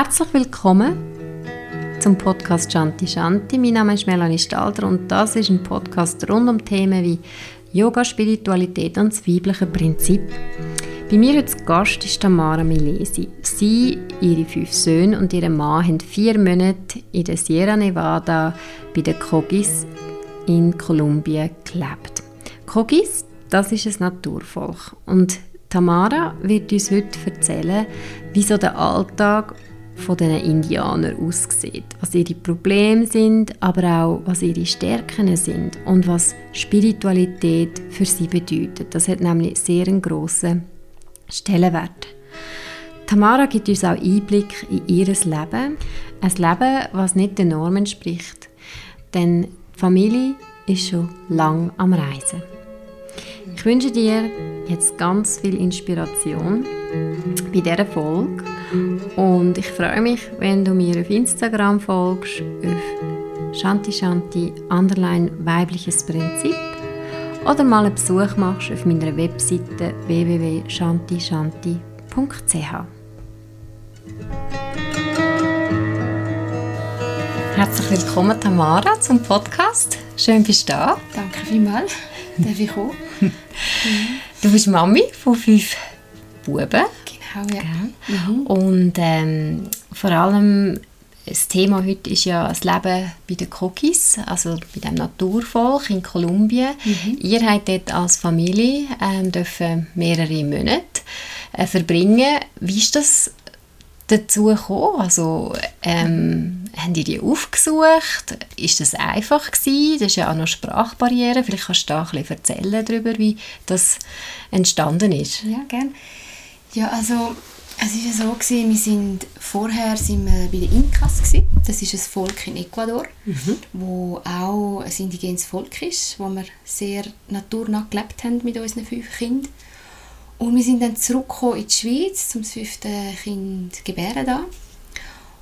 Herzlich willkommen zum Podcast Shanti Shanti. Mein Name ist Melanie Stalter und das ist ein Podcast rund um Themen wie Yoga, Spiritualität und das weibliche Prinzip. Bei mir als Gast ist Tamara Milesi. Sie, ihre fünf Söhne und ihr Mann haben vier Monate in der Sierra Nevada bei den Kogis in Kolumbien gelebt. Kogis, das ist ein Naturvolk und Tamara wird uns heute erzählen, wie so der Alltag von den Indianern aussieht, was ihre Probleme sind, aber auch was ihre Stärken sind und was Spiritualität für sie bedeutet. Das hat nämlich sehr einen grossen Stellenwert. Tamara gibt uns auch Einblick in ihr Leben, ein Leben, was nicht der Norm entspricht, denn die Familie ist schon lang am Reisen. Ich wünsche dir jetzt ganz viel Inspiration bei dieser Folge und ich freue mich, wenn du mir auf Instagram folgst, auf Shanti Shanti Underline weibliches Prinzip oder mal einen Besuch machst auf meiner Webseite www.shantishanti.ch. Herzlich willkommen, Tamara, zum Podcast. Schön, bist du da. Danke vielmals. Darf ich kommen? Du bist Mami von fünf Buben. Genau, ja. Mhm. Und ähm, vor allem das Thema heute ist ja das Leben bei den Kokis, also bei dem Naturvolk in Kolumbien. Mhm. Ihr habt dort als Familie ähm, dürfen mehrere Monate äh, verbringen. Wie ist das dazu gekommen? Also, ähm, haben die die aufgesucht? Ist das einfach gewesen? Das ist ja auch noch Sprachbarriere. Vielleicht kannst du da ein bisschen erzählen darüber, wie das entstanden ist. Ja, gerne. Ja, also es war ja so, gewesen, wir sind vorher sind wir bei den Inkas. Gewesen. Das ist ein Volk in Ecuador, mhm. wo auch ein indigenes Volk ist, wo wir sehr naturnah gelebt haben mit unseren fünf Kindern. Und wir sind dann zurückgekommen in die Schweiz, zum fünften Kind gebären da.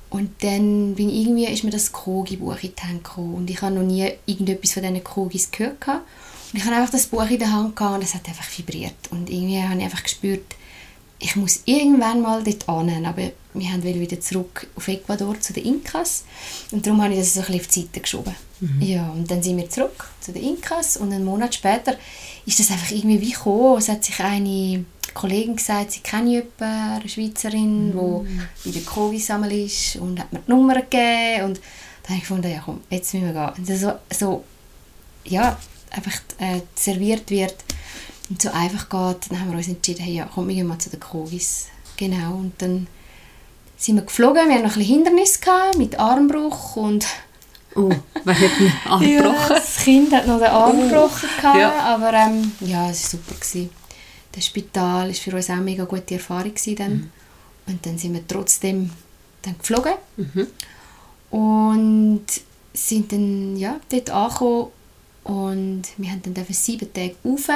Und dann bin irgendwie, ist mir das Krogi-Buch in die Hand gekommen. Und ich habe noch nie irgendetwas von diesen Krogis gehört. Und ich habe einfach das Buch in der Hand gehabt und es hat einfach vibriert. Und irgendwie habe ich einfach gespürt, ich muss irgendwann mal dort hin, aber wir haben wieder zurück auf Ecuador zu den Inkas und darum habe ich das so ein bisschen auf die Seite geschoben. Mhm. Ja, und dann sind wir zurück zu den Inkas und einen Monat später ist das einfach irgendwie wie gekommen. Es hat sich eine Kollegin gesagt, sie kenne jemanden, eine Schweizerin, mhm. die bei der Covid sammelt ist und hat mir die Nummer gegeben und dann habe ich gefunden, ja komm, jetzt müssen wir gehen. Und so, so ja, einfach äh, serviert wird und so einfach geht, dann haben wir uns entschieden, hey, ja, komm, wir gehen mal zu den Kogis. Genau, und dann sind wir geflogen, wir hatten noch ein bisschen Hindernis gehabt, mit Armbruch und Oh, wer hat den Arm ja, gebrochen? das Kind hat noch den Arm oh. gebrochen, gehabt, ja. aber ähm, ja, es war super. Gewesen. Das Spital war für uns auch eine mega gute Erfahrung. Dann. Mhm. Und dann sind wir trotzdem dann geflogen mhm. und sind dann ja, dort angekommen und wir haben dann sieben Tage rauf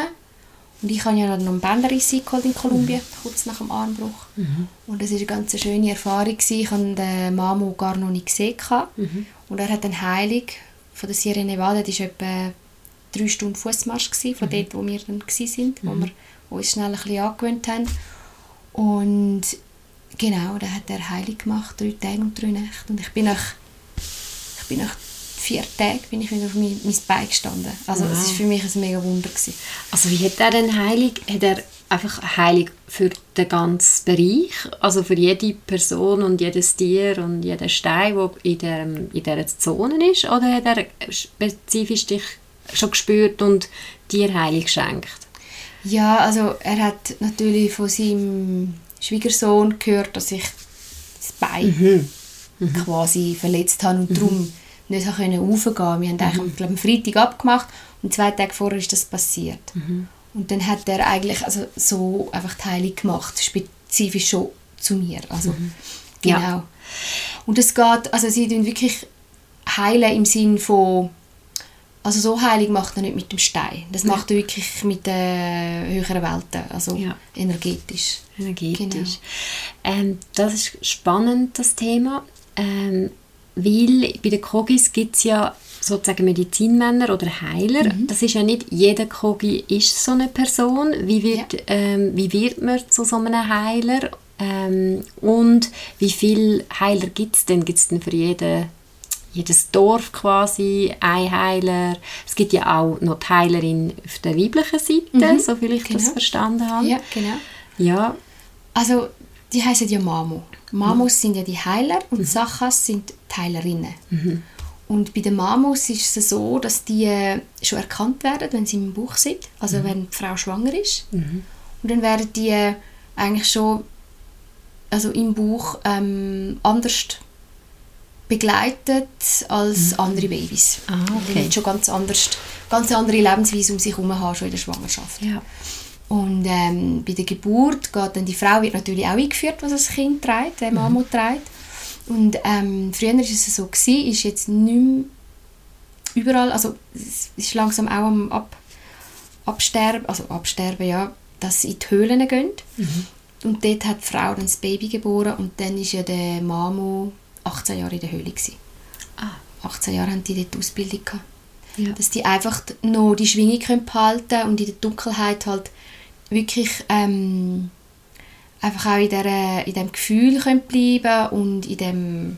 und ich habe ja noch einen Bänderriss in Kolumbien, mhm. kurz nach dem Armbruch. Mhm. Und das war eine ganz schöne Erfahrung. Ich habe den Mamo gar noch nicht gesehen. Mhm. Und er hat eine Heilung von der Sierra Nevada, das war etwa drei Stunden Fußmarsch von mhm. dort, wo wir dann waren, wo mhm. wir uns schnell ein bisschen angewöhnt haben. Und genau, da hat er Heilung gemacht, drei Tage und drei Nächte. Und ich bin nach, ich bin nach vier Tage bin ich wieder auf mein, mein Bein gestanden. Also wow. es war für mich ein mega Wunder. Gewesen. Also wie hat er denn Heilung? Hat er einfach Heilung für den ganzen Bereich? Also für jede Person und jedes Tier und jeden Stein, der in, der, in dieser Zone ist? Oder hat er spezifisch dich schon gespürt und dir Heilung geschenkt? Ja, also er hat natürlich von seinem Schwiegersohn gehört, dass ich das Bein mhm. Mhm. quasi verletzt habe und mhm. darum nicht raufgehen konnte. Wir haben mhm. eigentlich glaube, am Freitag abgemacht und zwei Tage vorher ist das passiert. Mhm. Und dann hat er eigentlich also so einfach die Heilung gemacht, spezifisch schon zu mir. Also, mhm. Genau. Ja. Und es geht, also sie tun wirklich heilen im Sinn von also so Heilung macht er nicht mit dem Stein. Das ja. macht er wirklich mit den höheren Welten, also ja. energetisch. Energetisch. Genau. Ähm, das ist spannend, das Thema. Ähm, weil bei den Kogis gibt es ja sozusagen Medizinmänner oder Heiler. Mhm. Das ist ja nicht jeder Kogi ist so eine Person. Wie wird, ja. ähm, wie wird man zu so einem Heiler? Ähm, und wie viele Heiler gibt es denn? Gibt es denn für jeden, jedes Dorf quasi einen Heiler? Es gibt ja auch noch die Heilerin auf der weiblichen Seite, Mhm, so viel ich das genau. verstanden habe. Ja, genau. Ja, Also, die heißen ja Mamo. Mamos sind ja die Heiler und Sachas sind die Heilerinnen. Und bei den Mamos ist es so, dass die äh, schon erkannt werden, wenn sie im Buch sind, also wenn die Frau schwanger ist. Und dann werden die äh, eigentlich schon also im Buch ähm, anders begleitet als andere Babys. Ah, Die okay. haben schon ganz anders, ganz andere Lebensweise um sich herum haben, schon in der Schwangerschaft. ja. Und ähm, bei der Geburt geht dann die Frau wird natürlich auch eingeführt, was das Kind trägt, der Mama trägt. Und ähm, früher war es so, gewesen, ist jetzt nicht mehr überall, also es ist langsam auch am Ab, Absterben, also Absterben, ja, dass sie in die Höhlen gehen. Und dort hat die Frau dann das Baby geboren und dann ist ja der Mamo 18 Jahre in der Höhle. Gewesen. Ah. 18 Jahre haben die dort Ausbildung gehabt Ja. dass die einfach noch die Schwingung können behalten und in der Dunkelheit halt wirklich ähm, einfach auch in, der, in dem Gefühl können bleiben und in dem,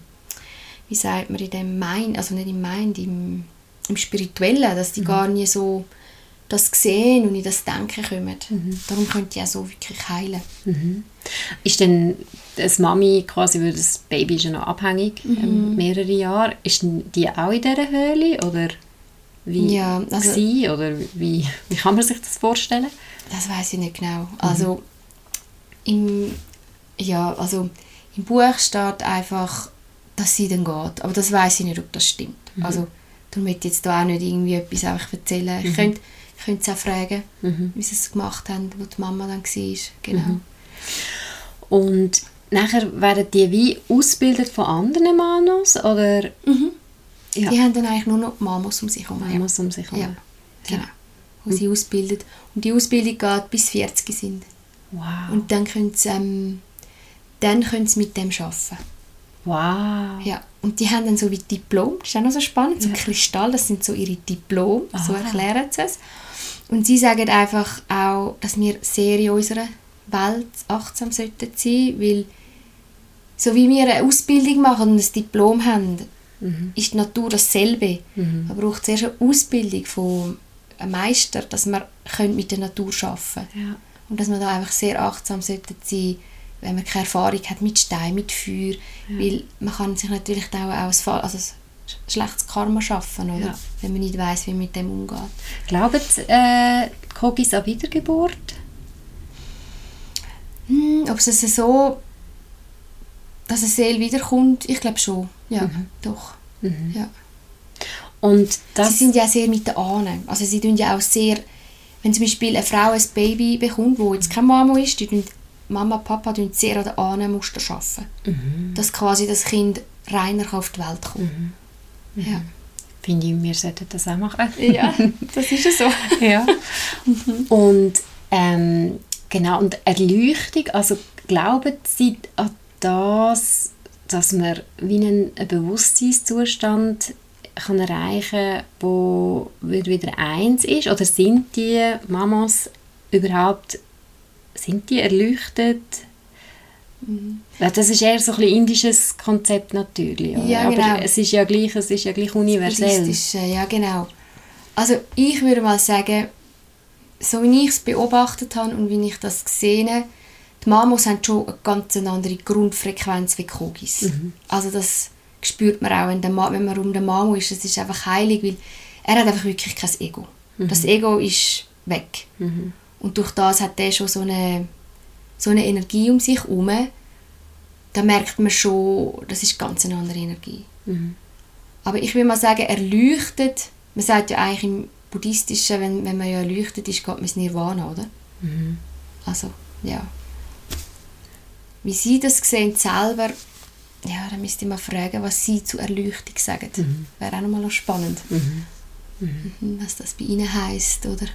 wie sagt man, in dem Mind, also nicht im Mind, im, im Spirituellen, dass die gar nie so das sehen und in das Denken kommen. Darum können die auch so wirklich heilen. Ist denn das Mami quasi, weil das Baby ist ja noch abhängig, Mhm. ähm, mehrere Jahre, ist denn die auch in dieser Höhle oder wie Ja, also- gsi, oder wie, wie kann man sich das vorstellen? Das weiß ich nicht genau. Also im, ja, also im Buch steht einfach, dass sie dann geht. Aber das weiß ich nicht, ob das stimmt. Also darum möchte ich jetzt da auch nicht irgendwie etwas einfach erzählen. Ich könnte ich könnte sie auch fragen, wie sie es gemacht haben, wo die Mama dann war. Genau. Und nachher werden die wie ausgebildet von anderen Manos oder Ja. Die haben dann eigentlich nur noch Mamos um sich herum. ja. Manos um sich herum? Ja, genau. Wo sie ausbildet. Und die Ausbildung geht bis 40 sind. Wow. Und dann können sie, ähm, dann können sie mit dem arbeiten. wow. Ja, und die haben dann so wie Diplom, das ist auch noch so spannend, so Ja. Kristall, das sind so ihre Diplom, so Aha. erklären sie es. Und sie sagen einfach auch, dass wir sehr in unserer Welt achtsam sollten sein, weil so wie wir eine Ausbildung machen und ein Diplom haben, ist die Natur dasselbe. Mhm. Man braucht zuerst eine Ausbildung von einem Meister, dass können mit der Natur arbeiten können. Ja. Und dass man da einfach sehr achtsam sollte sein, wenn man keine Erfahrung hat mit Stein, mit Feuer. Weil man kann sich natürlich auch, Fall- also schlechtes Karma schaffen, oder? Ja. wenn man nicht weiß, wie man mit dem umgeht. Glauben äh, Kogis an Wiedergeburt? Hm, ob es also so, dass eine Seele wiederkommt, ich glaube schon. Ja, doch. Ja. Und das... sie sind ja sehr mit den Ahnen. Also sie tun ja auch sehr, wenn zum Beispiel eine Frau ein Baby bekommt, wo jetzt keine Mama ist, die tun, Mama und Papa tun sehr an den Ahnenmuster arbeiten. Dass quasi das Kind reiner auf die Welt kommen Ja. Finde ich, wir sollten das auch machen. ja, das ist ja so. ja. Und ähm, genau, und Erleuchtung, also glauben Sie an das, dass man wie einen Bewusstseinszustand kann erreichen wo wieder eins ist? Oder sind die Mamas überhaupt sind die erleuchtet? Ja, Das ist eher so ein indisches Konzept natürlich. oder? Ja, Aber genau. es ist ja gleich, es ist ja gleich universell. Buddhistische, ja genau. Also ich würde mal sagen, so wie ich es beobachtet habe und wie ich das gesehen habe, die Mamos haben schon eine ganz andere Grundfrequenz wie Kogis. Also das spürt man auch, wenn, der Ma wenn man um den Mamo ist, das ist einfach heilig, weil er hat einfach wirklich kein Ego. Das Ego ist weg. Und durch das hat er schon so eine, so eine Energie um sich herum, da merkt man schon, das ist ganz eine andere Energie. Aber ich will mal sagen, erleuchtet, man sagt ja eigentlich im Buddhistischen, wenn, wenn man ja erleuchtet ist, geht man ins Nirvana, oder? Also, ja. Wie Sie das sehen selber, ja, dann müsste ich mal fragen, was Sie zu Erleuchtung sagen. Wäre auch nochmal noch spannend. Mhm, Was das bei Ihnen heisst, oder?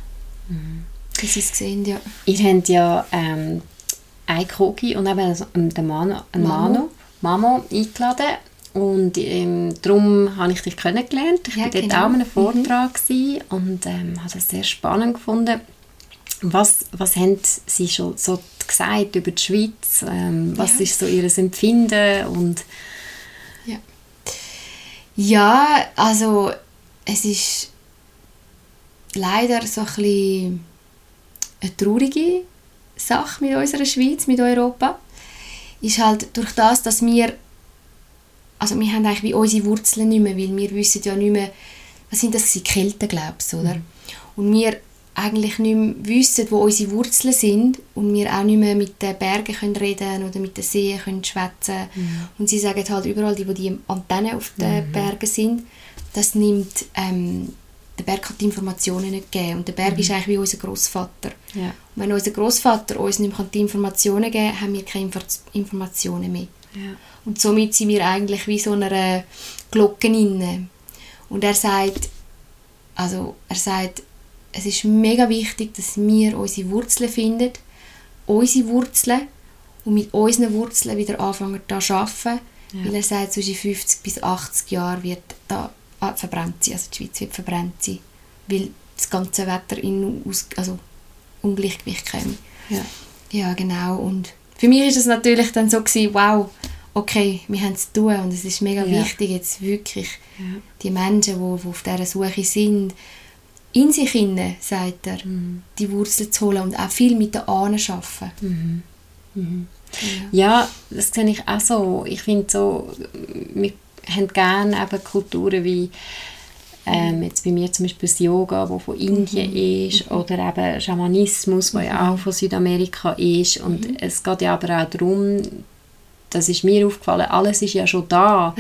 Wie Sie es sehen, ja. Ihr habt ja ähm, einen Kogi und eben einen den Mano, einen Mamo. Mano, Mamo eingeladen. Und ähm, darum habe ich dich kennengelernt. Ich Ja, war dort genau. auch an einem Vortrag gewesen und ähm, habe das sehr spannend gefunden. Was, was haben Sie schon so gesagt über die Schweiz? Ähm, was ja. ist so Ihr Empfinden? Und ja. ja, also es ist leider so ein bisschen eine traurige Sache mit unserer Schweiz, mit Europa. Ist halt durch das, dass wir also wir haben eigentlich wie unsere Wurzeln nicht mehr, weil wir wissen ja nicht mehr, was sind das, die Kelten, glaubst oder? Mhm. Und wir eigentlich nicht mehr wissen, wo unsere Wurzeln sind und wir auch nicht mehr mit den Bergen können reden oder mit den Seen können schwätzen mhm. und sie sagen halt überall, die, wo die Antennen auf den mhm. Bergen sind, das nimmt ähm, der Berg hat die Informationen nicht gegeben und der Berg mhm. ist eigentlich wie unser Großvater. Ja. Und wenn unser Großvater uns nicht mehr die Informationen geben kann, haben wir keine Informationen mehr. Ja. Und somit sind wir eigentlich wie so einer Glocke inne. Und er sagt, also er sagt, es ist mega wichtig, dass wir unsere Wurzeln finden, unsere Wurzeln und mit unseren Wurzeln wieder anfangen zu arbeiten, ja. weil er sagt, zwischen 50 bis 80 Jahren wird da ah, verbrennt sie, also die Schweiz wird verbrennt sein, weil das ganze Wetter in aus, also Ungleichgewicht käme. Ja. ja, genau. Und für mich ist es natürlich dann so gewesen, wow, okay, wir haben es tun und es ist mega ja. wichtig, jetzt wirklich ja. die Menschen, die, die auf dieser Suche sind, in sich hinein, sagt er, mhm. die Wurzeln zu holen und auch viel mit den Ahnen arbeiten. Mhm. Mhm. Ja. ja. das sehe ich auch so. Ich finde so, wir haben gerne eben Kulturen wie ähm, jetzt bei mir zum Beispiel das Yoga, wo von Indien mhm. ist, oder eben Schamanismus, wo ja mhm. auch von Südamerika ist. Und mhm. es geht ja aber auch darum, das ist mir aufgefallen, alles ist ja schon da.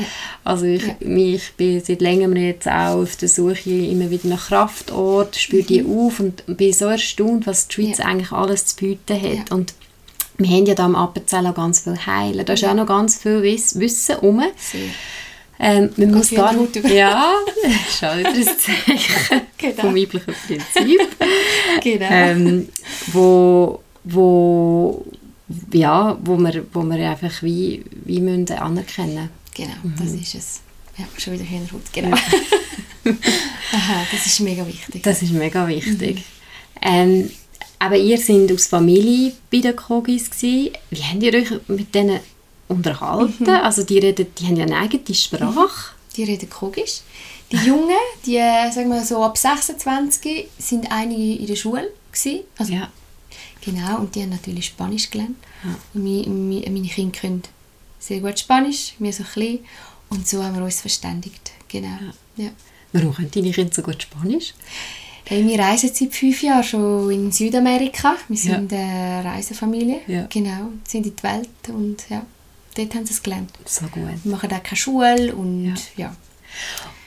Also ich, ja. ich bin seit längerem jetzt auch auf der Suche immer wieder nach Kraftort, spüre mhm. die auf und bin so erstaunt, was die Schweiz ja. eigentlich alles zu bieten hat. Ja. Und wir haben ja da am Appenzell auch ganz viel Heilen. Da ist auch noch ganz viel Wiss Wissen rum. Ähm, man muss gar nicht... Ja, schon wieder ein Zeichen genau. vom weiblichen Prinzip. genau. Ähm, wo, wo ja, wo wir, wo wir einfach wie, wie müssen anerkennen Genau, mhm. das ist es. Ja, schon wieder Hühnerhaut, genau. Ja. Aha, das ist mega wichtig. Das ist mega wichtig. Mhm. Ähm, aber ihr seid aus Familie bei den Kogis gewesen. Wie habt ihr euch mit denen unterhalten? Mhm. Also die, reden, die haben ja eine eigene Sprache. Die reden Kogisch. Die Jungen, die sagen wir so ab 26, sind einige in der Schule gewesen. Also ja. Genau, und die haben natürlich Spanisch gelernt. Ja. Und meine, meine Kinder können sehr gut Spanisch, wir so klein. Und so haben wir uns verständigt. Genau. Ja. ja. Warum können deine Kinder so gut Spanisch? Hey, wir reisen seit fünf Jahren schon in Südamerika. Wir sind ja. eine Reisefamilie. Ja. Genau, sind in die Welt und ja, dort haben sie es gelernt. So gut. Wir machen auch keine Schule und ja. ja.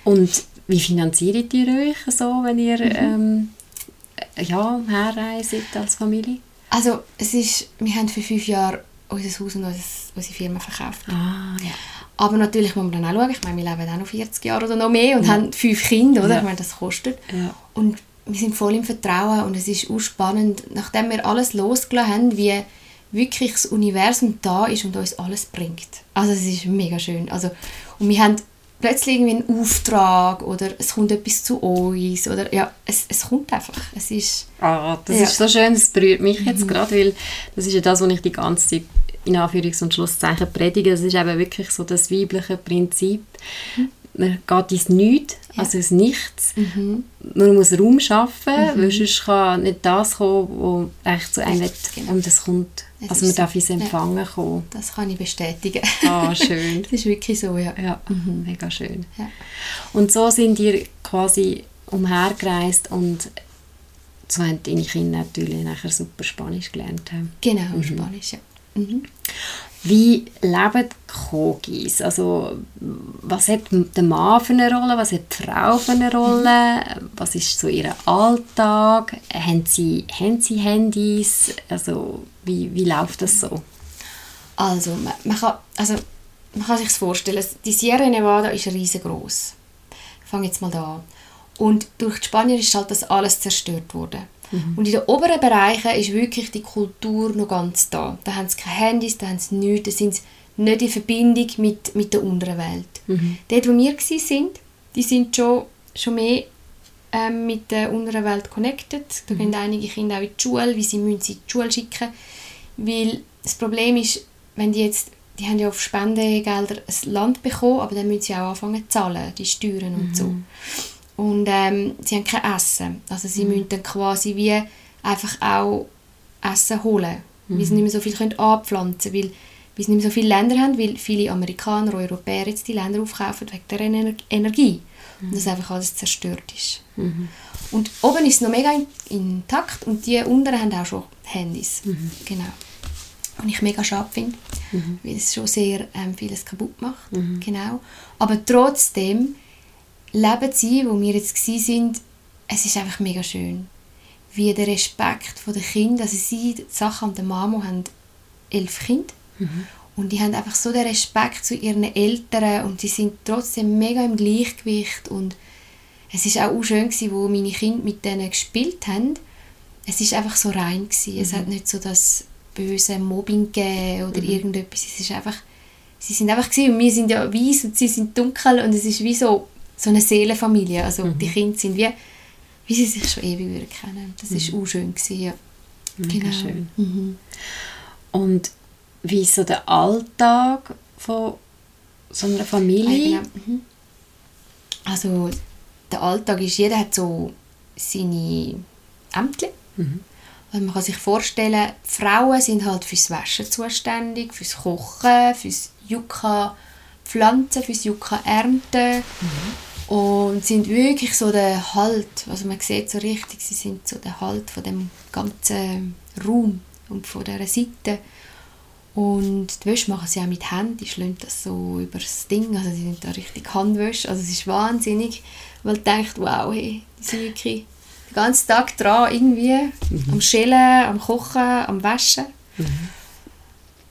Und wie finanziert ihr euch so, wenn ihr mhm. ähm, ja, herreist als Familie? Also es ist, wir haben für fünf Jahre unser Haus und unsere Firma verkauft. Ah, ja. Aber natürlich muss man dann auch schauen, ich meine, wir leben auch noch 40 Jahre oder noch mehr und ja. haben fünf Kinder, oder? Ja. Ich meine, das kostet. Ja. Und wir sind voll im Vertrauen und es ist auch spannend, nachdem wir alles losgelassen haben, wie wirklich das Universum da ist und uns alles bringt. Also es ist mega schön. Also, und wir haben plötzlich irgendwie einen Auftrag oder es kommt etwas zu uns oder ja, es, es kommt einfach. Es ist, ah, das ja. ist so schön, das berührt mich jetzt mhm. gerade, weil das ist ja das, was ich die ganze Zeit in Anführungs- und Schlusszeichen predige. Das ist eben wirklich so das weibliche Prinzip. Mhm man geht ins Nichts, ja. also ins Nichts. Mhm. Man muss Raum schaffen, mhm. weil sonst kann nicht das kommen, was echt zu einem genau. und es kommt. Es also man darf ins Empfangen ja. kommen. Das kann ich bestätigen. Ah, schön. das ist wirklich so, ja. Ja, mhm. mega schön. Ja. Und so sind ihr quasi umhergereist und so haben deine Kinder natürlich nachher super Spanisch gelernt. Genau, mhm. Spanisch, ja. Mhm. Wie leben Kogis? Also, was hat der Mann für eine Rolle? Was hat die Frau für eine Rolle? Was ist so ihr Alltag? Haben sie, haben sie Handys? Also, wie, wie läuft das so? Also, man, man kann, also, man kann sich vorstellen, die Sierra Nevada ist riesengroß. Ich fange jetzt mal da an. Und durch die Spanier ist halt das alles zerstört worden. Mhm. Und in den oberen Bereichen ist wirklich die Kultur noch ganz da. Da haben sie keine Handys, da haben sie nichts, da sind sie nicht in Verbindung mit, mit der unteren Welt. Mhm. Dort, wo wir waren, die sind schon, schon mehr ähm, mit der unteren Welt connected. Da mhm. gehen einige Kinder auch in die Schule, wie sie müssen sie in die Schule schicken. Weil das Problem ist, wenn die jetzt, die haben ja auf Spendengelder ein Land bekommen, aber dann müssen sie auch anfangen zu zahlen, die Steuern und so. Und ähm, sie haben kein Essen. Also sie müssen dann quasi wie einfach auch Essen holen, weil sie nicht mehr so viel können anpflanzen können, weil, weil sie nicht mehr so viele Länder haben, weil viele Amerikaner, Europäer jetzt die Länder aufkaufen wegen der Ener Energie. Und das einfach alles zerstört ist. Und oben ist es noch mega in- intakt und die unteren haben auch schon Handys. Genau. Und ich mega schade finde, weil es schon sehr ähm, vieles kaputt macht. Genau. Aber trotzdem leben sie, wo wir jetzt gsi sind, es ist einfach mega schön. Wie der Respekt von den Kindern, also sie, die Sache und der Mamo haben elf Kinder und die haben einfach so den Respekt zu ihren Eltern und die sind trotzdem mega im Gleichgewicht und es ist auch schön gewesen, wo meine Kinder mit denen gespielt haben. Es ist einfach so rein gewesen. Es hat nicht so das böse Mobbing gegeben oder irgendetwas. Es ist einfach, sie sind einfach gewesen und wir sind ja weiß und sie sind dunkel und es ist wie so so eine Seelenfamilie. Also die Kinder sind wie, wie sie sich schon ewig würden kennen. Das ist auch schön gewesen, ja. Mega schön. Mhm. Und wie ist so der Alltag von so einer Familie? Ah, genau. Mhm. Also der Alltag ist, jeder hat so seine Ämter. Also man kann sich vorstellen, Frauen sind halt fürs Waschen zuständig, fürs Kochen, fürs Yucca pflanzen, fürs Yucca ernten. Und sind wirklich so der Halt, also man sieht so richtig, sie sind so der Halt von dem ganzen Raum und von dieser Seite. Und die Wäsche machen sie auch mit Händen, die schlagen das so über das Ding, also sie sind da richtig Handwäsche, also es ist wahnsinnig, weil man denkt, wow, hey, die sind wirklich den ganzen Tag dran irgendwie, am Schälen, am Kochen, am Waschen.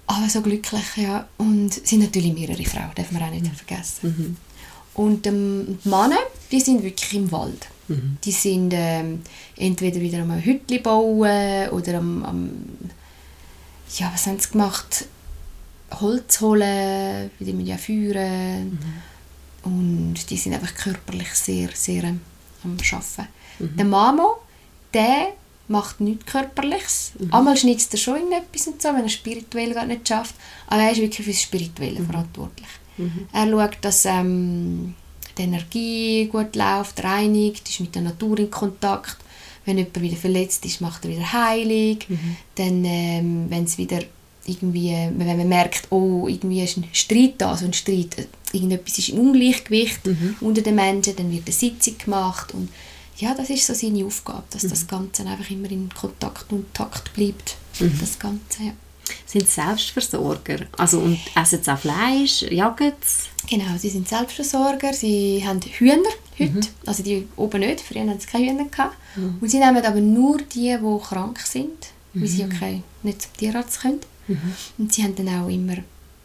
Aber so glücklich, ja. Und es sind natürlich mehrere Frauen, darf man auch nicht vergessen. Und ähm, die Männer, die sind wirklich im Wald. Die sind ähm, entweder wieder am Hütli bauen oder am, am ja, was haben sie gemacht? Holz holen, weil die müssen ja feuern. Und die sind einfach körperlich sehr, sehr ähm, am Arbeiten. Der Mamo, der macht nichts Körperliches. Einmal schnitzt er schon irgendetwas und so, wenn er spirituell gar nicht schafft. Aber er ist wirklich fürs Spirituelle verantwortlich. Er schaut, dass ähm, die Energie gut läuft, reinigt, ist mit der Natur in Kontakt. Wenn jemand wieder verletzt ist, macht er wieder Heilung. Dann, ähm, wenn es wieder irgendwie, wenn man merkt, oh, irgendwie ist ein Streit da, so ein Streit, äh, irgendetwas ist im Ungleichgewicht unter den Menschen, dann wird eine Sitzung gemacht und ja, das ist so seine Aufgabe, dass das Ganze einfach immer in Kontakt und Takt bleibt. Das Ganze, ja. Sind Selbstversorger? Also, und essen sie auch Fleisch? Jagen sie? Genau, sie sind Selbstversorger, sie haben Hühner heute, also die oben nicht, früher hatten sie keine Hühner. Gehabt. Und sie nehmen aber nur die, die krank sind, weil sie ja kein, nicht zum Tierarzt können. Und sie haben dann auch immer,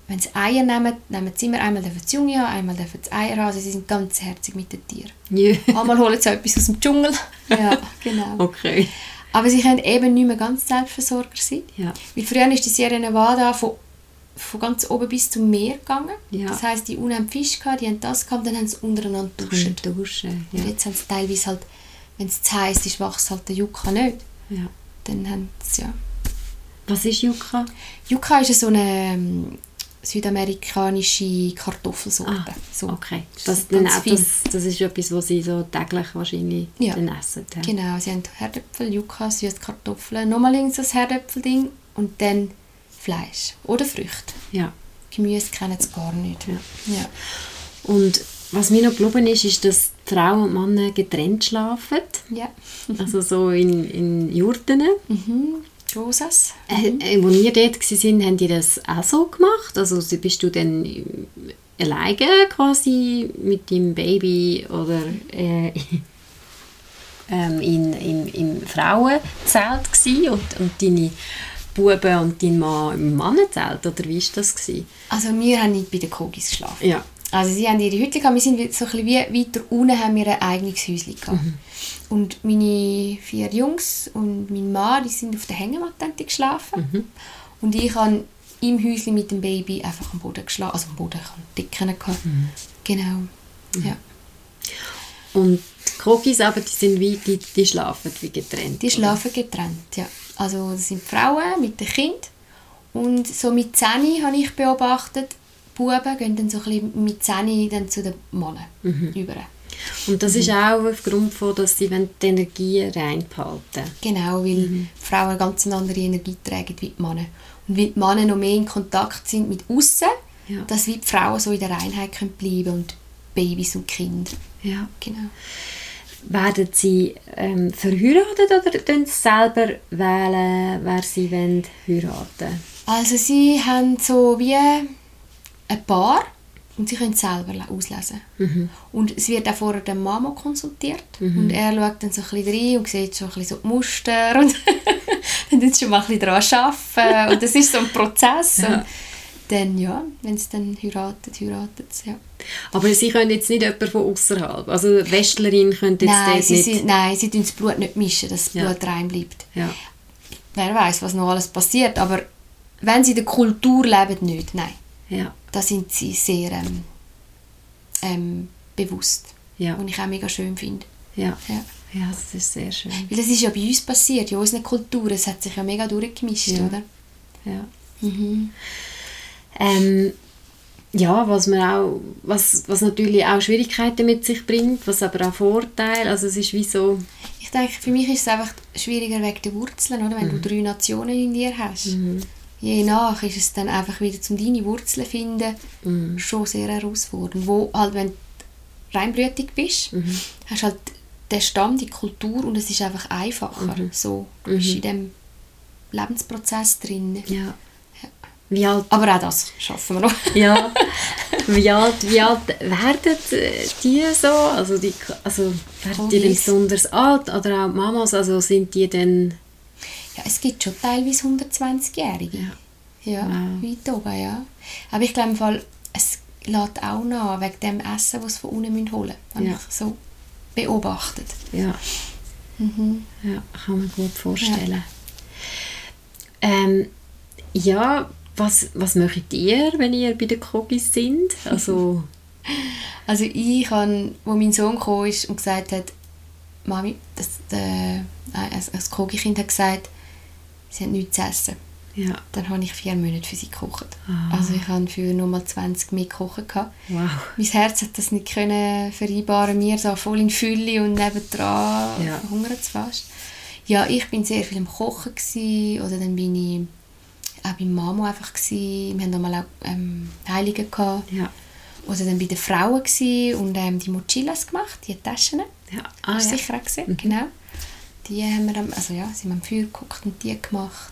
wenn sie Eier nehmen, nehmen sie immer einmal dürfen sie Junge haben, einmal dürfen sie Eier haben, also sie sind ganz herzig mit den Tieren. Ja. Einmal holen sie etwas aus dem Dschungel. Ja, genau. Okay. Aber sie können eben nicht mehr ganz Selbstversorger sein. Ja. Weil früher ist die Sierra Nevada von, von ganz oben bis zum Meer gegangen. Ja. Das heisst, die unten haben Fisch gehabt, die haben das gehabt, dann haben sie untereinander Duschen. duschen. Ja. Und jetzt haben sie teilweise halt, wenn es zu heiß ist, wächst halt der Yucca nicht. ja. Dann haben sie, ja. Was ist Yucca? Yucca ist so eine ähm, südamerikanische Kartoffelsorte. Ah, so. okay. Das Das, das, das ist etwas, was sie so täglich wahrscheinlich Ja. dann essen. Ja. Genau, sie haben Herdöpfel, Yucca, süße Kartoffeln, nochmal so ein Herdöpfelding und dann Fleisch oder Früchte. ja. Gemüse kennen sie gar nicht. Ja. Ja. Und was mir noch geblieben ist, ist, dass die Frau und Mann getrennt schlafen. ja. Also so in, in Jurten. Mhm. Rosas. Äh, äh, wo wir dort waren, haben die das auch so gemacht? Also bist du dann äh, alleine quasi mit deinem Baby oder äh, ähm, in, im, im Frauenzelt und, und deine Buben und dein Mann im Mannenzelt? Oder wie war das? Gewesen? Also wir haben nicht bei den Kogis geschlafen. Ja. Also sie haben ihre Hütte gehabt, wir sind so ein wie weiter unten haben wir ein eigenes Häuschen gehabt. Und meine vier Jungs und mein Mann, die sind auf der Hängematte geschlafen. Und ich habe im Häuschen mit dem Baby einfach am Boden geschlafen. Also am Boden, ich hatte Decken. Gehabt. Genau. Ja. Und die Kokis aber, die sind wie, die, die schlafen wie getrennt. Die oder? schlafen getrennt, ja. Also das sind Frauen mit den Kindern Und so mit 10 habe ich beobachtet, Buben gehen dann so ein bisschen mit 10 dann zu den Männern Mhm. über. Und das ist auch aufgrund von, dass sie die Energie reinbehalten Genau, weil Mhm. Frauen eine ganz andere Energie tragen wie die Männer. Und weil die Männer noch mehr in Kontakt sind mit außen, Ja. dass wie die Frauen so in der Reinheit können bleiben und Babys und Kinder. Ja. Genau. Werden sie ähm, verheiratet oder wählen sie selber wählen, wer sie wollen heiraten Also sie haben so wie ein Paar und sie können es selber auslesen. Mhm. Und es wird auch vorher der Mama konsultiert und er schaut dann so ein bisschen rein und sieht schon ein bisschen so die Muster und dann tut schon mal ein bisschen daran arbeiten und das ist so ein Prozess Ja. und dann ja, wenn sie dann heiratet, heiratet sie, ja. Aber sie können jetzt nicht jemanden von außerhalb. Also Westlerin könnte jetzt Nein, dort sie, nicht... sind, nein, sie tun das Blut nicht mischen, dass das Ja. Blut rein bleibt. Ja. Wer weiß, was noch alles passiert, aber wenn sie in der Kultur leben, nicht, nein. Ja. Da sind sie sehr ähm, ähm, bewusst. Ja. Und ich auch mega schön finde. Ja. Ja. Ja, das ist sehr schön. Weil das ist ja bei uns passiert, in unseren Kulturen. Es hat sich ja mega durchgemischt, Ja. oder? Ja. Mhm. Ähm, ja, was, man auch, was, was natürlich auch Schwierigkeiten mit sich bringt, was aber auch Vorteile, also es ist wie so... Ich denke, für mich ist es einfach schwieriger wegen der Wurzeln, oder? Wenn Mhm. du drei Nationen in dir hast. Je nach ist es dann einfach wieder zum deine Wurzeln finden Mhm. schon sehr herausfordernd. Wo halt, wenn du reinblütig bist, Mhm. hast du halt den Stamm, die Kultur und es ist einfach einfacher. Mhm. So, du bist in dem Lebensprozess drin. Ja. Wie alt, Aber auch das schaffen wir noch. ja, wie alt, wie alt werden die so? Also, die, also werden die denn besonders alt oder auch Mamas, also sind die dann... Ja, es gibt schon teilweise 120-Jährige. Ja. Ja, Wow. weit oben, ja. Aber ich glaube, im Fall, es lässt auch nach, wegen dem Essen, das sie von unten holen müssen. Ja. ich so beobachtet. Ja. Mhm. Ja, kann man gut vorstellen. Ähm, ja, was, was macht ihr, wenn ihr bei den Kogis sind? Also, Also ich habe, wo mein Sohn kam ist und gesagt hat, Mami, das, äh, das, das Kogi-Kind hat gesagt, sie hat nichts zu essen. ja, Dann habe ich vier Monate für sie gekocht. Ah. Also ich habe für nochmal 20 mehr gekocht. wow. Mein Herz hat das nicht können vereinbaren, mir so voll in Fülle und nebendran Ja. verhungert es fast. Ja, ich bin sehr viel am Kochen gsi, oder dann bin ich auch bei Mama einfach gsi. Wir hatten mal auch ähm, Heilige gehabt. Ja, Oder dann bei den Frauen gsi und ähm, die Mochillas gemacht, die Taschen. ja. Ah, du ja. sicher auch gesehen, genau. Die haben wir, am- also ja, sind wir am Feuer geguckt und die gemacht.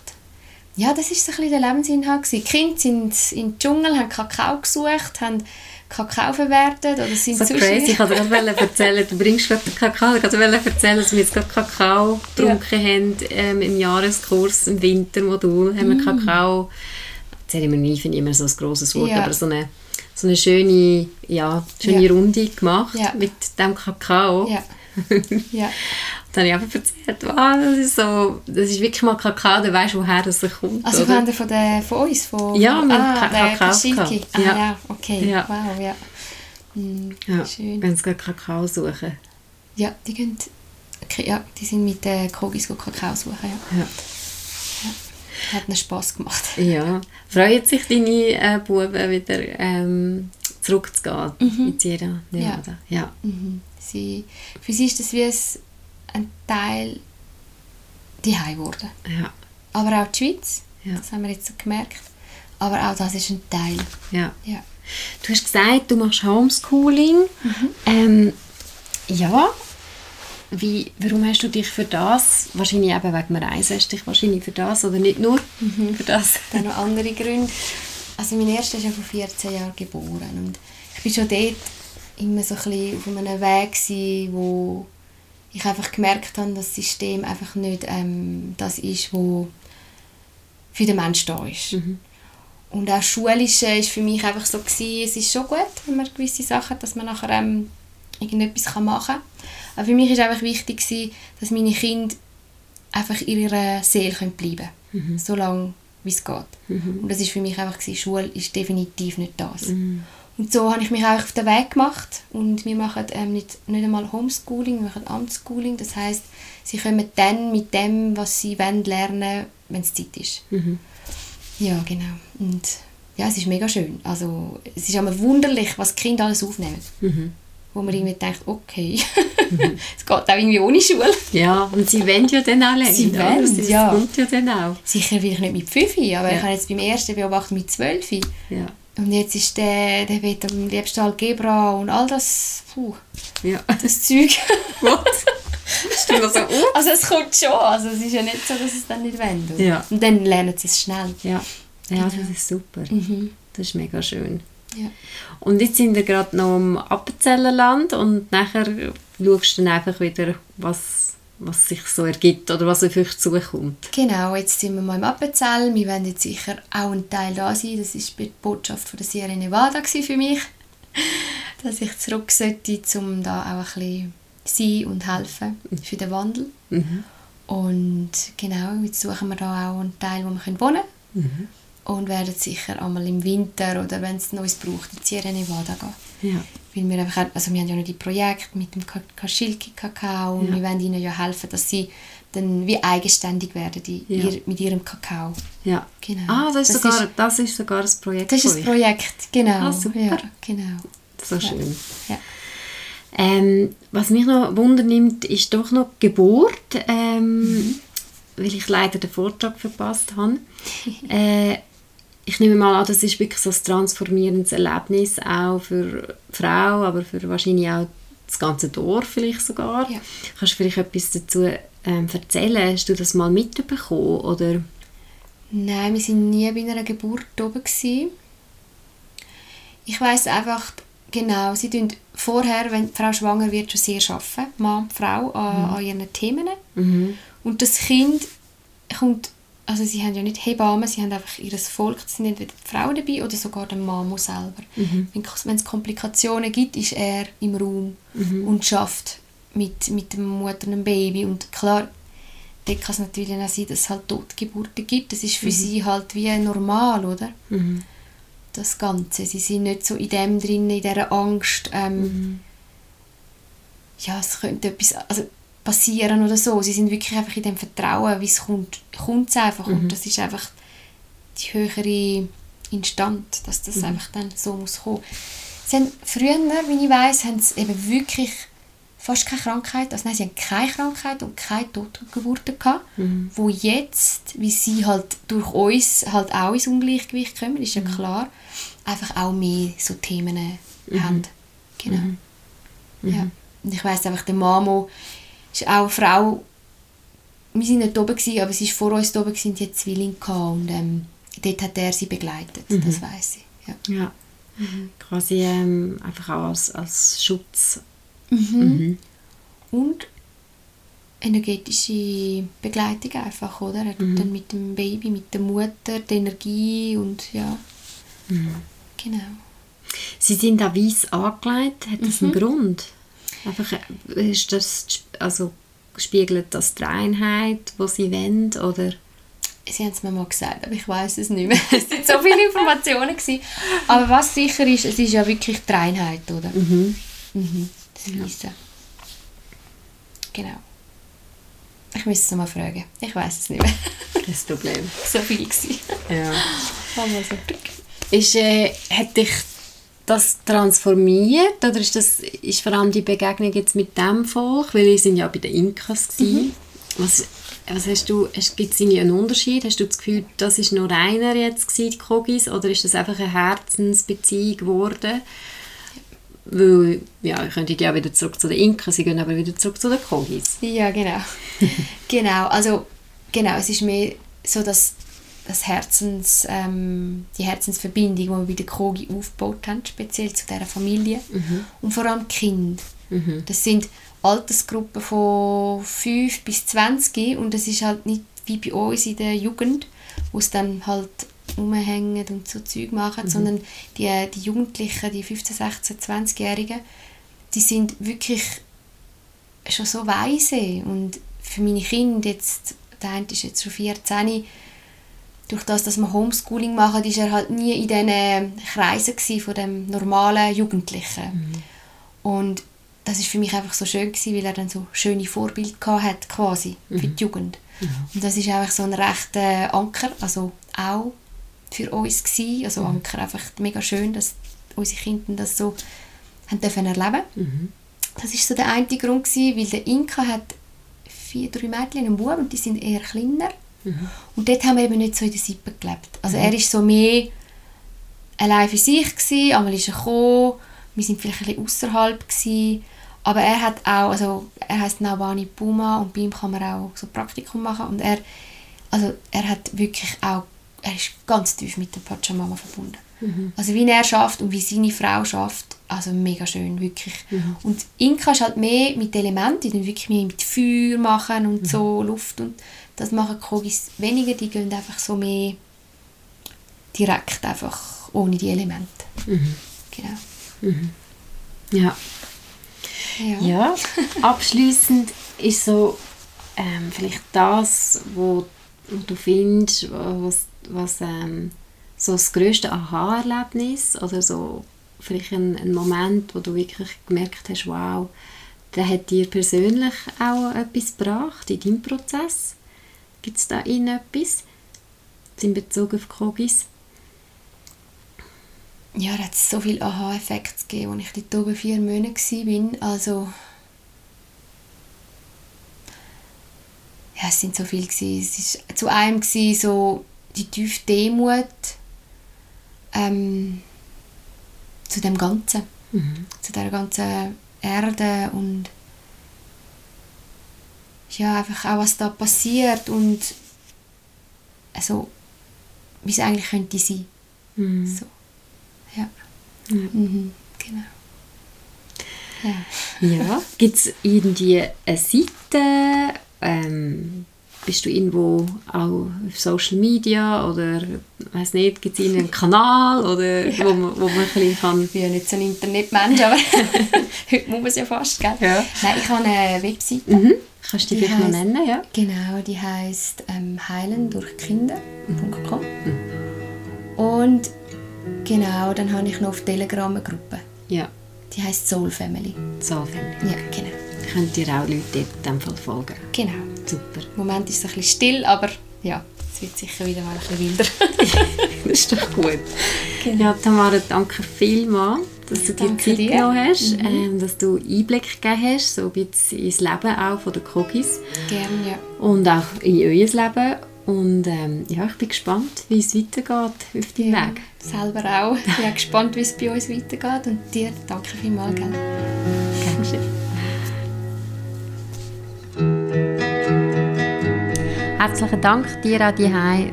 Ja, das war so ein bisschen der Lebensinhalt. Die Kinder sind in den Dschungel, haben Kakao gesucht, haben Kakao verwertet oder sind So crazy, ich wollte gerade erzählen, du bringst gerade den Kakao, ich wollte erzählen, dass wir jetzt gerade Kakao getrunken haben ähm, im Jahreskurs, im Wintermodul, haben wir Mm. Kakao, Zeremonie finde ich immer so ein grosses Wort, Ja. aber so eine, so eine schöne, ja, schöne Ja. Runde gemacht Ja. mit dem Kakao. Ja. Dann habe ich einfach erzählt, wow, das ist so, das ist wirklich mal Kakao, dann weißt du, woher das kommt, Also oder? von, der, von, der, von uns? Von, Ja, haben ah, Ka- der Kakao gehabt. Ah, Ja. ja. okay. Ja. Wow, ja. Hm, ja, Schön. wenn sie Kakao suchen. Ja, die okay, ja, die sind mit den Kogis go Kakao suchen, ja. Ja. Hat ihnen Spass gemacht. Ja, freut sich deine äh, Buben wieder ähm, zurückzugehen in Sierra Nevada? Ja. Mhm. Sie, für sie ist das wie ein, Teil die geworden. Ja. Aber auch die Schweiz, Ja. das haben wir jetzt so gemerkt. Aber auch das ist ein Teil. ja. Ja. Du hast gesagt, du machst Homeschooling. Mhm. Ähm, ja. Wie, warum hast du dich für das, wahrscheinlich eben wegen dem Reisen, hast du dich wahrscheinlich für das oder nicht nur Mhm. für das? Dann noch andere Gründe. Also mein erster ist ja vor 14 Jahren geboren und ich bin schon dort immer so ein auf einem Weg gewesen, wo ich einfach gemerkt habe, dass das System einfach nicht ähm, das ist, wo für den Menschen da ist. Und auch Schulische ist für mich einfach so gewesen, es ist schon gut, wenn man gewisse Sachen dass man nachher ähm, irgendetwas machen kann. Aber für mich ist einfach wichtig gewesen, dass meine Kinder einfach in ihrer Seele bleiben können. So lange, wie es geht. Und das ist für mich einfach gewesen, Schule ist definitiv nicht das. Und so habe ich mich auch auf den Weg gemacht und wir machen ähm, nicht, nicht einmal Homeschooling, wir machen Amtsschooling. Das heißt, sie kommen dann mit dem, was sie wollen, lernen, wenn es Zeit ist. Ja, genau. Und ja, es ist mega schön. Also es ist immer wunderlich, was die Kinder alles aufnehmen. Wo man irgendwie denkt, okay, es geht auch irgendwie ohne Schule. Ja, und sie wollen ja dann auch lernen. Sie wollen, Das ja. kommt ja dann auch. Sicher will ich nicht mit 5, aber Ja. ich habe jetzt beim ersten beobachtet mit 12. Ja. Und jetzt ist der, der will am liebsten Algebra und all das, puh, Ja. das Zeug. Was? Stell dir so auf. also es kommt schon, also es ist ja nicht so, dass sie es dann nicht wollen. Ja. Und dann lernen sie es schnell. Ja. Ja, das Genau. ist super. Mhm. Das ist mega schön. Ja. Und jetzt sind wir gerade noch im Appenzellerland und nachher schaust du dann einfach wieder, was, was sich so ergibt oder was auf euch zukommt. Genau, jetzt sind wir mal im Appenzell. Wir werden jetzt sicher auch ein Teil da sein. Das war die Botschaft von der Sierra Nevada für mich. Dass ich zurück sollte, um da auch ein bisschen sein und helfen für den Wandel. Mhm. Und genau, jetzt suchen wir da auch einen Teil, wo wir wohnen können. Und werden sicher einmal im Winter oder wenn es Neues braucht, in Sierra Nevada gehen. Ja. Weil wir einfach, also wir haben ja noch die Projekte mit dem Ka- Kaschilki-Kakao und Ja. wir wollen ihnen ja helfen, dass sie dann wie eigenständig werden die, Ja. ihr, mit ihrem Kakao. ja. Genau. Ah, das ist, Das sogar, ist- das ist sogar ein Projekt Das ist euch. Projekt, genau. Ah, super. Ja, genau. So schön. Ja. Ähm, was mich noch wundernimmt, ist doch noch die Geburt, ähm, weil ich leider den Vortrag verpasst habe. äh, ich nehme mal an, das ist wirklich so ein transformierendes Erlebnis, auch für die Frau, aber für wahrscheinlich auch das ganze Dorf vielleicht sogar. Ja. Kannst du vielleicht etwas dazu ähm, erzählen? Hast du das mal mitbekommen? Oder? Nein, wir waren nie bei einer Geburt oben. Gewesen. Ich weiss einfach, genau, sie tun vorher, wenn die Frau schwanger wird, schon sehr arbeiten, Mann Frau, an, an ihren Themen. Mhm. Und das Kind kommt, also sie haben ja nicht Hebammen, sie haben einfach ihr Volk, es sind entweder die Frau dabei oder sogar der Mamo selber. Mhm. Wenn es Komplikationen gibt, ist er im Raum Mhm. und schafft mit, mit der Mutter und dem Baby. Und klar, dort kann es natürlich auch sein, dass es halt Totgeburten gibt. Das ist für sie halt wie normal, oder? Mhm. Das Ganze. Sie sind nicht so in dem drin, in dieser Angst, ähm, Mhm. ja, es könnte etwas also passieren oder so. Sie sind wirklich einfach in dem Vertrauen, wie es kommt, kommt es einfach. Und das ist einfach die höhere Instanz, dass das einfach dann so muss kommen. Sie haben früher, wie ich weiß, haben sie eben wirklich fast keine Krankheit, also nein, sie haben keine Krankheit und keine Totgeburten gehabt, wo jetzt, wie sie halt durch uns halt auch ins Ungleichgewicht kommen, ist ja klar, einfach auch mehr so Themen haben. Genau. Ja. Und ich weiss einfach, der Mamo ist auch eine Frau, wir sind nicht oben, gewesen, aber sie war vor uns oben und die hat Zwillinge gehabt und ähm, dort hat er sie begleitet, das weiss ich. Ja. Ja. Quasi ähm, einfach auch als, als Schutz. Und energetische Begleitung einfach, oder? Er tut dann mit dem Baby, mit der Mutter, die Energie und ja. Genau. Sie sind auch weiss angelegt. Hat das einen Grund? Einfach, äh, ist das, also, spiegelt das die Einheit, die sie wollen? Oder? Sie haben es mir mal gesagt, aber ich weiß es nicht mehr. Es waren so viele Informationen. Gewesen. Aber was sicher ist, es ist ja wirklich die Einheit, oder? Mhm. Mhm. Das Wissen. Genau. Ich müsste es mal fragen. Ich weiß es nicht mehr. Das Problem. so viel gewesen. Ja. Mal so. Ist, äh, hat dich das transformiert oder ist das ist vor allem die Begegnung jetzt mit dem Volk, weil wir sind ja bei den Inkas gsi. Was, was hast du, gibt es einen Unterschied? Hast du das Gefühl, das ist nur einer jetzt gsi, die Kogis, oder ist das einfach eine Herzensbeziehung geworden? Weil, ja, ihr könntet ja wieder zurück zu den Inkas, sie gehen aber wieder zurück zu den Kogis. Ja, genau. genau, also genau, es ist mehr so, dass das Herzens, ähm, die Herzensverbindung, die wir bei der Krogi aufgebaut haben, speziell zu dieser Familie. Und vor allem die Kinder. Das sind Altersgruppen von 5 bis 20 und das ist halt nicht wie bei uns in der Jugend, wo es dann halt rumhängen und so Zeug machen, sondern die, die Jugendlichen, die 15, 16, 20-Jährigen, die sind wirklich schon so weise. Und für meine Kinder jetzt, der eine ist jetzt schon 14, durch das, dass wir Homeschooling machen, ist er halt nie in diesen Kreisen von dem normalen Jugendlichen. Und das ist für mich einfach so schön gewesen, weil er dann so schöne Vorbilder gehabt hat quasi für die Jugend. Und das ist einfach so ein rechter Anker, also auch für uns gewesen. Also Anker einfach mega schön, dass unsere Kinder das so haben dürfen erleben. Mhm. Das ist so der eine Grund gewesen, weil der Inka hat vier, drei Mädchen und einen Bub und die sind eher kleiner. Mhm. Und dort haben wir eben nicht so in der Sippe gelebt. Also er ist so mehr allein für sich gewesen, einmal ist er gekommen, wir sind vielleicht ein bisschen außerhalb gewesen, aber er hat auch, also er heißt Nawani Puma und bei ihm kann man auch so Praktikum machen und er, also er hat wirklich auch, er ist ganz tief mit der Pachamama verbunden. Also wie er schafft und wie seine Frau schafft, also mega schön, wirklich. Und Inka ist halt mehr mit Elementen, die dann wirklich mehr mit Feuer machen und so, Luft und das machen Kogis weniger, die gehen einfach so mehr direkt einfach ohne die Elemente. Genau. Ja. Ja. Ja, abschließend ist so ähm, vielleicht das, wo, wo du findest, was, was ähm, so das grösste Aha-Erlebnis oder so vielleicht ein, ein Moment, wo du wirklich gemerkt hast, wow, der hat dir persönlich auch etwas gebracht in deinem Prozess. Gibt es da in etwas in Bezug auf Kogis? ja, da hat es so viele Aha-Effekte gegeben, als ich dort oben vier Monate war. Also, ja, es sind so viele. Gewesen. Es war zu einem gewesen, so die tiefe Demut ähm, zu dem Ganzen, zu der ganzen Erde und ja, einfach auch, was da passiert und also, wie es eigentlich könnte sein. So. Ja. Mhm. Genau. Ja. Ja. Gibt es irgendwie eine Seite? Ähm, bist du irgendwo auch auf Social Media oder weiß nicht, gibt es einen Kanal oder wo, man, wo man ein bisschen kann... Ich bin ja nicht so ein Internetmensch, aber heute muss man es ja fast, gell? Ja. Nein, ich habe eine Webseite. Mhm. Kannst du die Die vielleicht noch nennen? Ja. Genau, die heisst ähm, heilendurchkinder.com Und genau, dann habe ich noch auf Telegram eine Gruppe. Ja, Die heisst Soul Family. so finde ich. Ja, genau. Könnt ihr auch Leute dort in dem Fall folgen. Genau. Super. Im Moment ist es ein bisschen still, aber ja, es wird sicher wieder mal ein bisschen wilder. Das ist doch gut. Ja, Tamara, danke vielmals, dass du dir Zeit dir. genommen hast, ähm, dass du Einblick gegeben hast, so ein bisschen ins Leben auch von den Cookies Gerne, ja. und auch in euer Leben. Und ähm, ja, ich bin gespannt, wie es weitergeht auf deinem ja. Weg. Selber auch. Ich bin auch gespannt, wie es bei uns weitergeht. Und dir danke vielmals, gell? Dankeschön. Herzlichen Dank dir auch die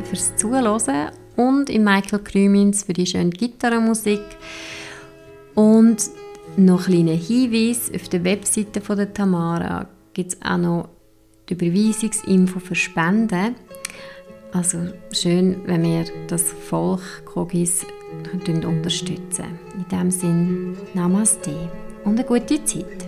fürs Zuhören und im Michael Krümins für die schöne Gitarrenmusik. Und noch ein kleiner Hinweis, auf der Webseite von der Tamara gibt es auch noch die Überweisungsinfo für Spenden. Also schön, wenn wir das Volk Kogis unterstützen. In diesem Sinne, Namaste und eine gute Zeit.